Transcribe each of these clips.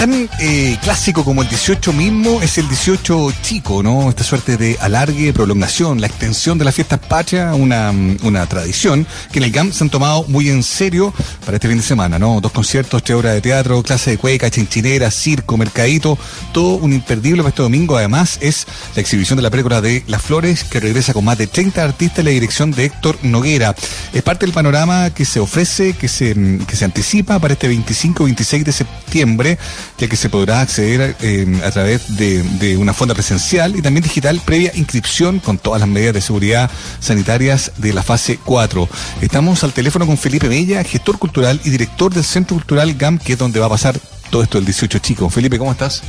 tan eh, clásico como el 18 mismo es el 18 chico, ¿no? Esta suerte de alargue, prolongación, la extensión de las fiestas patrias, una, una tradición que en el GAM se han tomado muy en serio para este fin de semana, ¿no? Dos conciertos, tres horas de teatro, clase de cueca, chinchinera, circo, mercadito, todo un imperdible para este domingo. Además, es la exhibición de la película de Las Flores, que regresa con más de 30 artistas en la dirección de Héctor Noguera. Es parte del panorama que se ofrece, que se, que se anticipa para este 25-26 de septiembre ya que se podrá acceder eh, a través de, una fonda presencial y también digital previa inscripción con todas las medidas de seguridad sanitarias de la fase 4. Estamos al teléfono con Felipe Bella, gestor cultural y director del Centro Cultural GAM, que es donde va a pasar todo esto el 18 chico. Felipe, ¿cómo estás?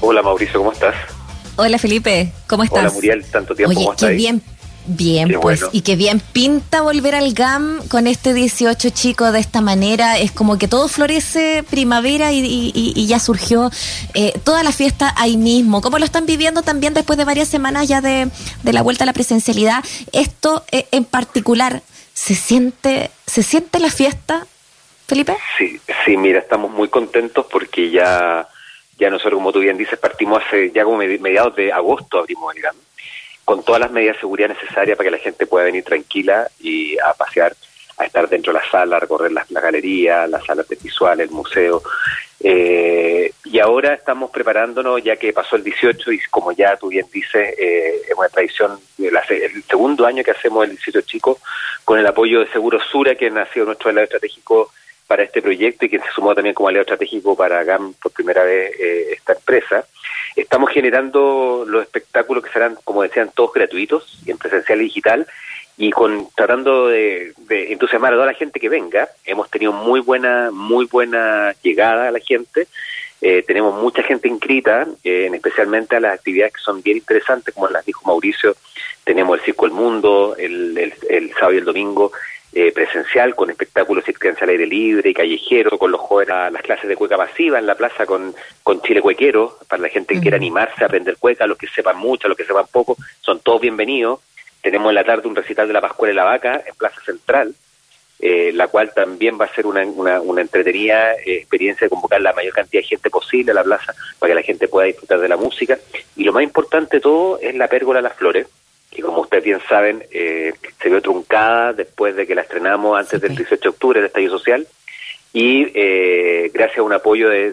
Hola Mauricio, ¿cómo estás? Hola Felipe, ¿cómo estás? Hola Muriel, tanto tiempo, Oye, ¿cómo Bien Bien, pues, y que bien pinta volver al GAM con este 18 chico de esta manera. Es como que todo florece primavera y, ya surgió eh, toda la fiesta ahí mismo. ¿Cómo lo están viviendo también después de varias semanas ya de, la vuelta a la presencialidad? Esto eh, en particular, ¿se siente, ¿se siente la fiesta, Felipe? Sí, sí, mira, estamos muy contentos porque ya, ya nosotros, como tú bien dices, partimos hace ya como mediados de agosto abrimos el GAM con todas las medidas de seguridad necesarias para que la gente pueda venir tranquila y a pasear, a estar dentro de la sala, a recorrer la, galería, las salas de visual, el museo. Eh, y ahora estamos preparándonos, ya que pasó el 18 y como ya tú bien dices, eh, es una tradición, el segundo año que hacemos el 18 Chico, con el apoyo de Seguro Sura, que nació nuestro aliado estratégico para este proyecto y que se sumó también como aliado estratégico para GAM por primera vez eh, esta empresa. Estamos generando los espectáculos que serán, como decían, todos gratuitos y en presencial y digital y con tratando de, entusiasmar a toda la gente que venga. Hemos tenido muy buena, muy buena llegada a la gente. Eh, tenemos mucha gente inscrita, eh, especialmente a las actividades que son bien interesantes, como las dijo Mauricio. Tenemos el Circo El Mundo, el, el, el sábado y el domingo eh, presencial con espectáculos circenses al aire libre y callejero, con los jóvenes, las clases de cueca masiva en la plaza con, con Chile Cuequero, para la gente que quiera animarse a aprender cueca, los que sepan mucho, los que sepan poco, son todos bienvenidos. Tenemos en la tarde un recital de la Pascuela y la Vaca en Plaza Central, eh, la cual también va a ser una, una, una entretenida eh, experiencia de convocar la mayor cantidad de gente posible a la plaza para que la gente pueda disfrutar de la música. Y lo más importante de todo es la pérgola de las flores, que como ustedes bien saben, eh, se vio truncada después de que la estrenamos antes del 18 de octubre, del estallido social, y eh, gracias a un apoyo de,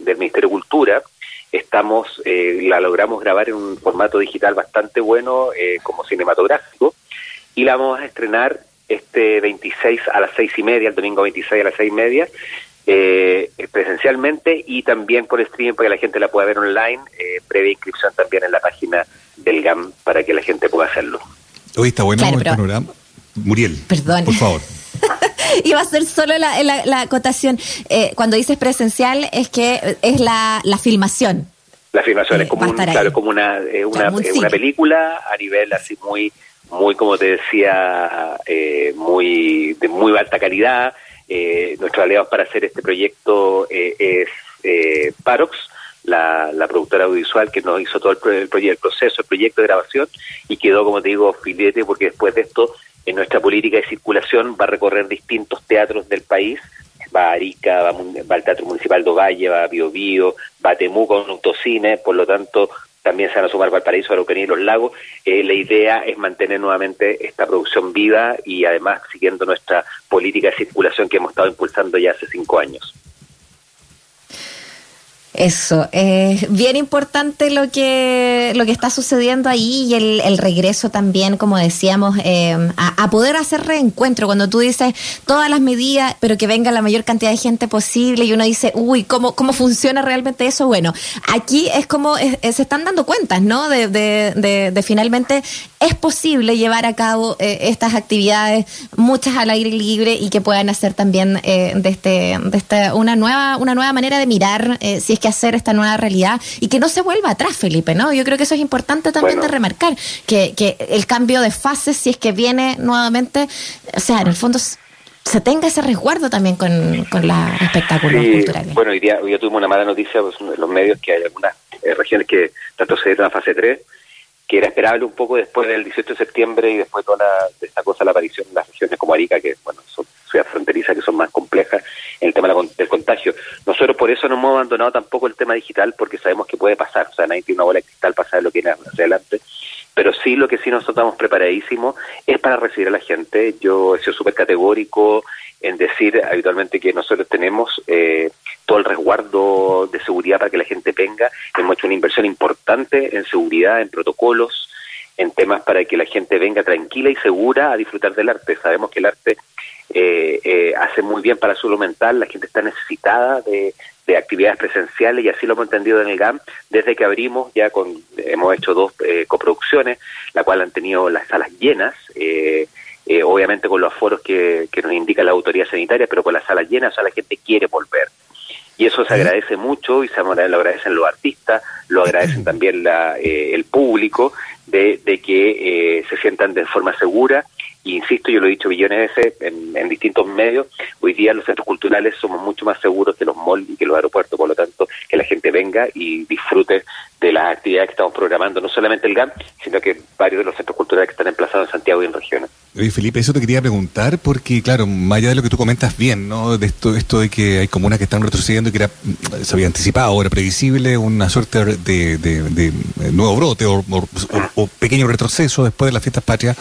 del Ministerio de Cultura, estamos eh, la logramos grabar en un formato digital bastante bueno, como cinematográfico, y la vamos a estrenar este 26 a las seis y media, el domingo 26 a las seis y media, presencialmente y también por streaming para que la gente la pueda ver online, previa inscripción también en la página del GAM para que la gente pueda hacerlo. Hoy está bueno el panorama. Muriel, Perdón. por favor. Iba a ser solo la, la, acotación. Eh, cuando dices presencial es que es la, la filmación. La filmación es eh, como, claro, como una, eh, una, una, película a nivel así muy, muy como te decía, muy de muy alta calidad. nuestros aliados para hacer este proyecto es Parox, la, productora audiovisual que nos hizo todo el, proyecto, el proceso, el proyecto de grabación y quedó, como te digo, filete porque después de esto, en nuestra política de circulación va a recorrer distintos teatros del país, va a Arica, va, al Teatro Municipal de Ovalle, va a Bio Bio, va a Temuco, un autocine, por lo tanto también se van a sumar Valparaíso, Araucanía y Los Lagos. Eh, la idea es mantener nuevamente esta producción viva y además siguiendo nuestra política de circulación que hemos estado impulsando ya hace cinco años. Eso, es bien importante lo que, lo que está sucediendo ahí y el, el regreso también, como decíamos, eh, a, poder hacer reencuentro. Cuando tú dices todas las medidas, pero que venga la mayor cantidad de gente posible y uno dice, uy, ¿cómo, cómo funciona realmente eso? Bueno, aquí es como se están dando cuentas, ¿no? De, de, finalmente es posible llevar a cabo eh, estas actividades, muchas al aire libre y que puedan hacer también eh, de, este, de este, una, nueva, una nueva manera de mirar, si es que hacer esta nueva realidad y que no se vuelva atrás, Felipe, ¿no? Yo creo que eso es importante también de remarcar, que, que el cambio de fase, si es que viene nuevamente, o sea, en el fondo se tenga ese resguardo también con, con los espectáculos culturales. Bueno, hoy día, hoy tuvimos una mala noticia pues, en los medios que hay algunas eh, regiones que retrocedieron a fase 3 que era esperable un poco después del 18 de septiembre y después toda de esta cosa, la aparición en las regiones como Arica, que bueno, son ciudades fronterizas que son más complejas en el tema del contagio. Nosotros por eso no hemos abandonado tampoco el tema digital, porque sabemos que puede pasar, o sea, nadie tiene una bola de cristal para saber lo que viene hacia adelante, pero sí lo que sí nosotros estamos preparadísimos es para recibir a la gente. Yo he sido súper categórico en decir habitualmente que nosotros tenemos eh, todo el resguardo de seguridad para que la gente venga. Hemos hecho una inversión importante en seguridad, en protocolos, en temas para que la gente venga tranquila y segura a disfrutar del arte. Sabemos que el arte eh, eh, hace muy bien para la salud mental, la gente está necesitada de, de actividades presenciales y así lo hemos entendido en el GAM desde que abrimos ya con hemos hecho dos eh, coproducciones la cual han tenido las salas llenas eh, eh, obviamente con los aforos que, que nos indica la autoridad sanitaria pero con las salas llenas o la gente quiere volver y eso se agradece mucho y se lo agradecen los artistas, lo agradecen también la, el público de, de que se sientan de forma segura insisto, yo lo he dicho billones de veces en, distintos medios, hoy día los centros culturales somos mucho más seguros que los malls y que los aeropuertos, por lo tanto, que la gente venga y disfrute de las actividades que estamos programando, no solamente el GAM, sino que varios de los centros culturales que están emplazados en Santiago y en regiones. Oye, Felipe, eso te quería preguntar, porque claro, más allá de lo que tú comentas bien, ¿no? De esto, esto de que hay comunas que están retrocediendo y que era, se había anticipado, era previsible, una suerte de, de, nuevo brote o pequeño retroceso después de las fiestas patrias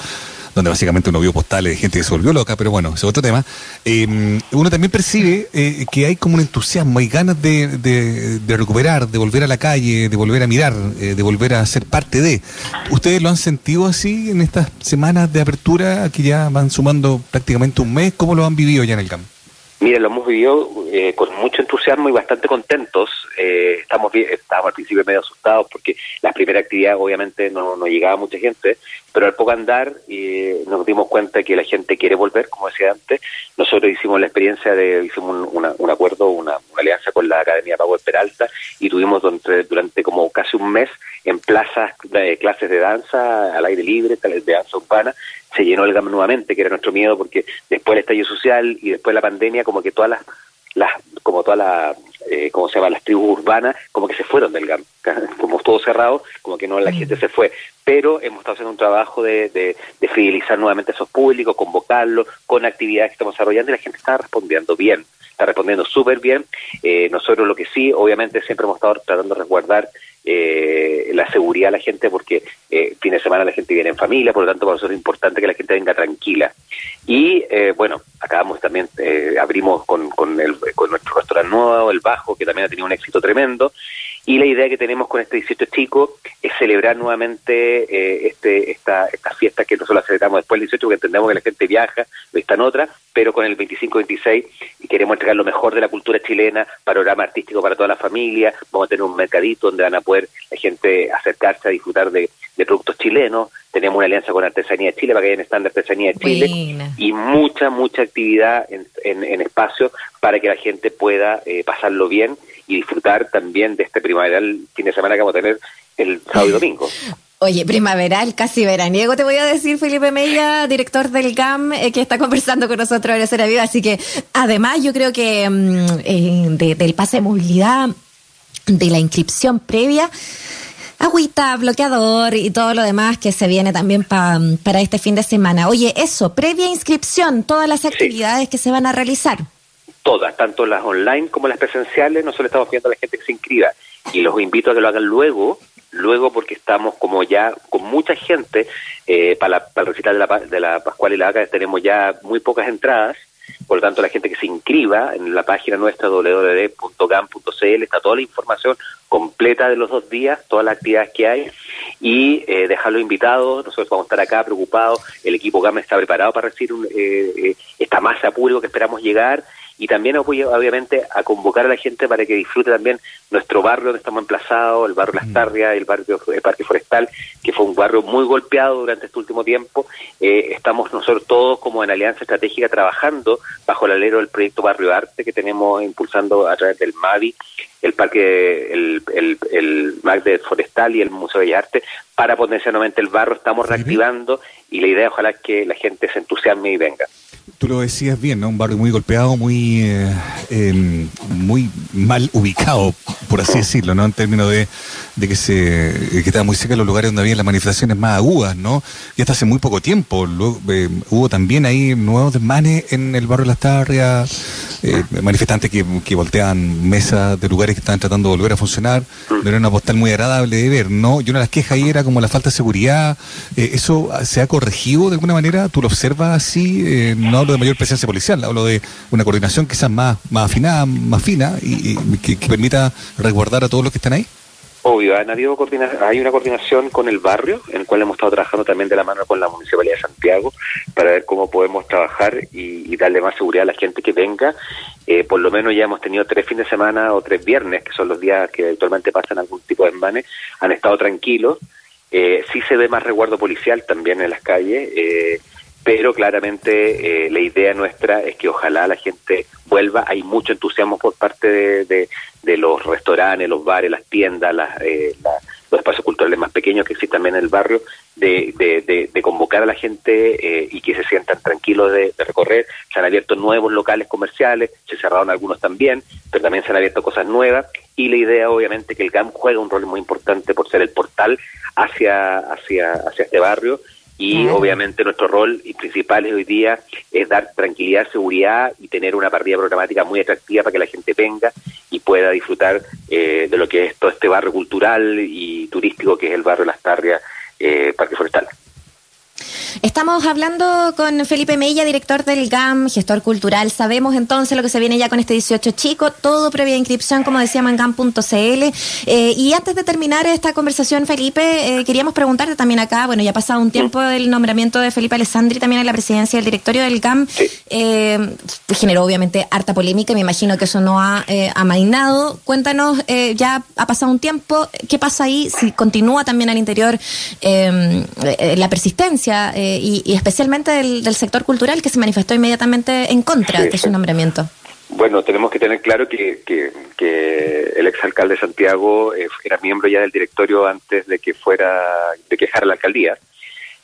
donde básicamente uno vio postales de gente que se volvió loca, pero bueno, es otro tema. Eh, uno también percibe eh, que hay como un entusiasmo, hay ganas de, de, recuperar, de volver a la calle, de volver a mirar, eh, de volver a ser parte de. ¿Ustedes lo han sentido así en estas semanas de apertura que ya van sumando prácticamente un mes? ¿Cómo lo han vivido ya en el campo? Mire, lo hemos vivido eh, con mucho entusiasmo y bastante contentos. Eh, estamos bien, estábamos al principio medio asustados porque la primera actividad obviamente no, llegaba mucha gente, pero al poco andar eh, nos dimos cuenta que la gente quiere volver, como decía antes. Nosotros hicimos la experiencia de, hicimos un, un acuerdo, una, alianza con la Academia Pago Peralta y tuvimos durante, como casi un mes en plazas de clases de danza al aire libre, de danza urbana, se llenó el GAM nuevamente, que era nuestro miedo, porque después del estallido social y después de la pandemia, como que todas las, las como todas las, eh, ¿cómo se llama?, las tribus urbanas, como que se fueron del GAM, como todo cerrado, como que no la mm. gente se fue. Pero hemos estado haciendo un trabajo de, de, de fidelizar nuevamente a esos públicos, convocarlos, con actividades que estamos desarrollando y la gente está respondiendo bien está respondiendo súper bien. Eh, nosotros lo que sí, obviamente siempre hemos estado tratando de resguardar eh, la seguridad de la gente porque eh, fin de semana la gente viene en familia, por lo tanto para nosotros es importante que la gente venga tranquila. Y eh, bueno, acabamos también, eh, abrimos con, con, el, con nuestro restaurante nuevo, el Bajo, que también ha tenido un éxito tremendo. Y la idea que tenemos con este 18 chico es celebrar nuevamente eh, este, esta, esta fiesta que nosotros la celebramos después del 18, porque entendemos que la gente viaja, está en otra, pero con el 25-26 y queremos entregar lo mejor de la cultura chilena, panorama artístico para toda la familia, vamos a tener un mercadito donde van a poder la gente acercarse a disfrutar de, productos chilenos, tenemos una alianza con Artesanía de Chile para que haya stand de Artesanía de Chile. Y mucha, mucha actividad en, en, espacios para que la gente pueda eh, pasarlo bien y disfrutar también de este primaveral fin de semana que vamos a tener el sábado y domingo. Oye, primaveral, casi veraniego, te voy a decir, Felipe Mella, director del GAM, eh, que está conversando con nosotros en Cera Viva. Así que, además, yo creo que mm, eh, del pase de movilidad, de la inscripción previa, agüita, bloqueador y todo lo demás que se viene también para este fin de semana. Oye, eso, previa inscripción, todas las actividades que se van a realizar todas, tanto las online como las presenciales, nosotros estamos pidiendo a la gente que se inscriba. Y los invito a que lo hagan luego, luego porque estamos como ya con mucha gente eh, para, para, el recital de la, de la Pascual y la Vaca tenemos ya muy pocas entradas, por lo tanto la gente que se inscriba en la página nuestra www.gam.cl está toda la información completa de los dos días, todas las actividades que hay. Y eh, dejarlo invitado, nosotros vamos a estar acá preocupados, el equipo GAM está preparado para recibir un, eh, eh esta masa pública que esperamos llegar y también obviamente a convocar a la gente para que disfrute también nuestro barrio donde estamos emplazados, el barrio Las Tarrias, el barrio el Parque Forestal, que fue un barrio muy golpeado durante este último tiempo. Eh, estamos nosotros todos como en alianza estratégica trabajando bajo el alero del proyecto Barrio Arte que tenemos impulsando a través del MAVI, el Parque, el, el, el MAC de Forestal y el Museo de Arte para potenciar nuevamente el barrio. Estamos reactivando y la idea ojalá es que la gente se entusiasme y venga tú lo decías bien, ¿no? Un barrio muy golpeado, muy, eh, em, muy mal ubicado, por así decirlo, ¿no? En términos de, de que se que estaba muy cerca de los lugares donde había las manifestaciones más agudas, ¿no? Y hasta hace muy poco tiempo. Luego, eh, hubo también ahí nuevos desmanes en el barrio de Las Tarrias, eh, manifestantes que, que volteaban mesas de lugares que estaban tratando de volver a funcionar. Mm. Era una postal muy agradable de ver, ¿no? Y una de las quejas ahí era como la falta de seguridad. Eh, ¿Eso se ha corregido de alguna manera? ¿Tú lo observas así? no hablo de mayor presencia policial, hablo de una coordinación quizás más, más afinada, más fina y, que permita resguardar a todos los que están ahí? Obvio, han habido hay una coordinación con el barrio, en el cual hemos estado trabajando también de la mano con la Municipalidad de Santiago para ver cómo podemos trabajar y, darle más seguridad a la gente que venga. Eh, por lo menos ya hemos tenido tres fines de semana o tres viernes, que son los días que actualmente pasan algún tipo de embanes, han estado tranquilos. Eh, sí se ve más resguardo policial también en las calles. Eh, pero claramente eh, la idea nuestra es que ojalá la gente vuelva. Hay mucho entusiasmo por parte de, de, los restaurantes, los bares, las tiendas, las, eh, los espacios culturales más pequeños que existen también en el barrio, de, de convocar a la gente eh, y que se sientan tranquilos de, recorrer. Se han abierto nuevos locales comerciales, se cerraron algunos también, pero también se han abierto cosas nuevas. Y la idea, obviamente, que el GAM juega un rol muy importante por ser el portal hacia, hacia, hacia este barrio y obviamente nuestro rol principal hoy día es dar tranquilidad, seguridad y tener una partida programática muy atractiva para que la gente venga y pueda disfrutar eh, de lo que es todo este barrio cultural y turístico que es el barrio Las Tarrias eh, Parque Forestal. Estamos hablando con Felipe Mella, director del GAM, gestor cultural. Sabemos entonces lo que se viene ya con este 18 chico, todo previa inscripción, como decíamos en GAM.cl. Eh, y antes de terminar esta conversación, Felipe, eh, queríamos preguntarte también acá, bueno, ya ha pasado un tiempo el nombramiento de Felipe Alessandri también en la presidencia del directorio del GAM. Eh, generó obviamente harta polémica, me imagino que eso no ha amainado. Cuéntanos, ya ha pasado un tiempo, ¿qué pasa ahí? Si continúa también al interior la persistencia y, especialmente del, sector cultural que se manifestó inmediatamente en contra de su nombramiento. Bueno, tenemos que tener claro que, que, el exalcalde de Santiago eh, era miembro ya del directorio antes de que fuera, de que dejara la alcaldía.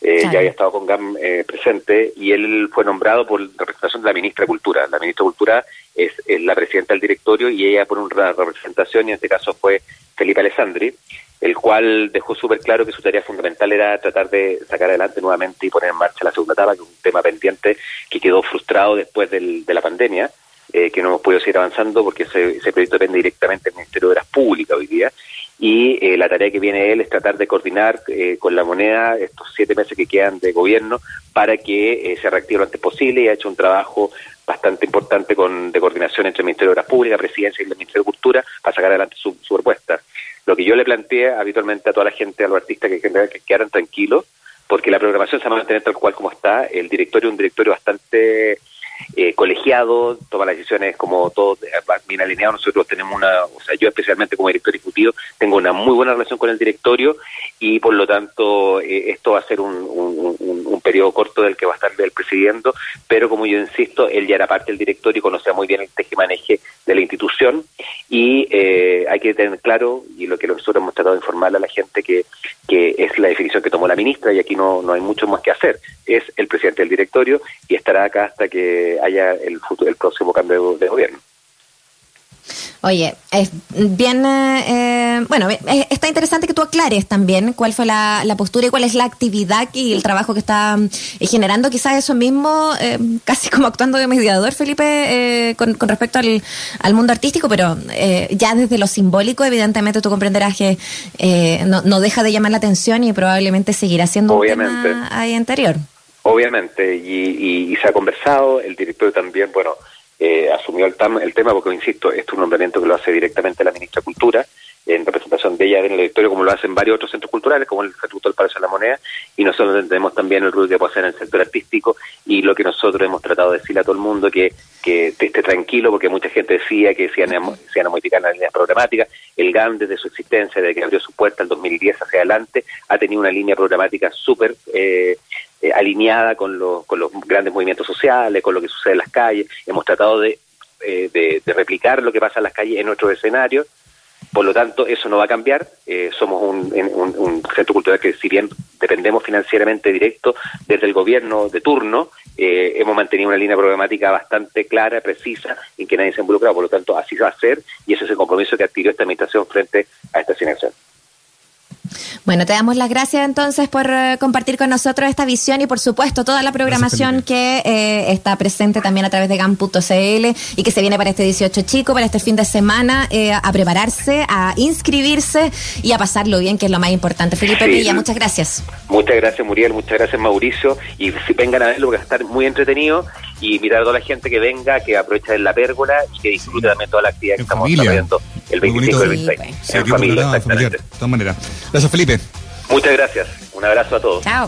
Eh, ya había estado con GAM eh, presente y él fue nombrado por la representación de la ministra de Cultura. La ministra de Cultura es, es la presidenta del directorio y ella por una representación, y en este caso fue Felipe Alessandri el cual dejó súper claro que su tarea fundamental era tratar de sacar adelante nuevamente y poner en marcha la segunda etapa, que es un tema pendiente que quedó frustrado después del, de la pandemia, eh, que no hemos podido seguir avanzando porque ese, ese proyecto depende directamente del Ministerio de las Públicas hoy día. Y eh, la tarea que viene él es tratar de coordinar eh, con la moneda estos siete meses que quedan de gobierno para que se reactive lo antes posible y ha hecho un trabajo bastante importante con, de coordinación entre el Ministerio de las Públicas, Presidencia y el Ministerio de Cultura para sacar adelante su, su propuesta. Lo que yo le planteé habitualmente a toda la gente, a los artistas, que, que quedaran tranquilos, porque la programación se va a mantener tal cual como está. El directorio es un directorio bastante eh, colegiado, toma las decisiones como todo bien alineado. Nosotros tenemos una, o sea, yo especialmente como director ejecutivo tengo una muy buena relación con el directorio y por lo tanto eh, esto va a ser un, un, periodo corto del que va a estar el presidiendo, pero como yo insisto, él ya era parte del directorio y conocía muy bien el tejemaneje de la institución y eh, hay que tener claro, y lo que nosotros hemos tratado de informarle a la gente, que, que es la definición que tomó la ministra y aquí no, no hay mucho más que hacer, es el presidente del directorio y estará acá hasta que haya el, futuro, el próximo cambio de gobierno. Oye, es bien, eh, bueno, está interesante que tú aclares también cuál fue la, postura y cuál es la actividad y el trabajo que está eh, generando. Quizás eso mismo, eh, casi como actuando de mediador, Felipe, con, respecto al, mundo artístico, pero ya desde lo simbólico, evidentemente tú comprenderás que no, deja de llamar la atención y probablemente seguirá siendo un tema ahí anterior. Obviamente, y, y se ha conversado, el director también, bueno, eh, asumió el, el, tema, porque, insisto, es un nombramiento que lo hace directamente la ministra de Cultura, en representación de ella en el directorio, como lo hacen varios otros centros culturales, como el Instituto del Palacio de la Moneda, y nosotros tenemos también el rol puede hacer en el sector artístico, y lo que nosotros hemos tratado de decirle a todo el mundo, que, que esté tranquilo, porque mucha gente decía que se iban a, modificar las líneas programáticas, el GAN desde su existencia, desde que abrió su puerta el 2010 hacia adelante, ha tenido una línea programática súper... Eh, eh, alineada con los, con los grandes movimientos sociales, con lo que sucede en las calles. Hemos tratado de, eh, de, replicar lo que pasa en las calles en nuestro escenario. Por lo tanto, eso no va a cambiar. Eh, somos un, un, centro cultural que, si bien dependemos financieramente directo desde el gobierno de turno, hemos mantenido una línea programática bastante clara, precisa, en que nadie se ha involucrado. Por lo tanto, así va a ser y ese es el compromiso que adquirió esta administración frente a esta asignación. Bueno, te damos las gracias entonces por eh, compartir con nosotros esta visión y por supuesto toda la programación que eh, está presente también a través de GAM.cl y que se viene para este 18 chico, para este fin de semana, eh, a prepararse, a inscribirse y a pasarlo bien, que es lo más importante. Felipe Villa, muchas gracias. Muchas gracias Muriel, muchas gracias Mauricio. Y si vengan a verlo que va a estar muy entretenido. Y invitar a toda la gente que venga, que aproveche la pérgola y que disfrute también toda la actividad que estamos desarrollando el 25 y el 26. en familia, de todas maneras. Gracias, Felipe. Muchas gracias. Un abrazo a todos. Chao.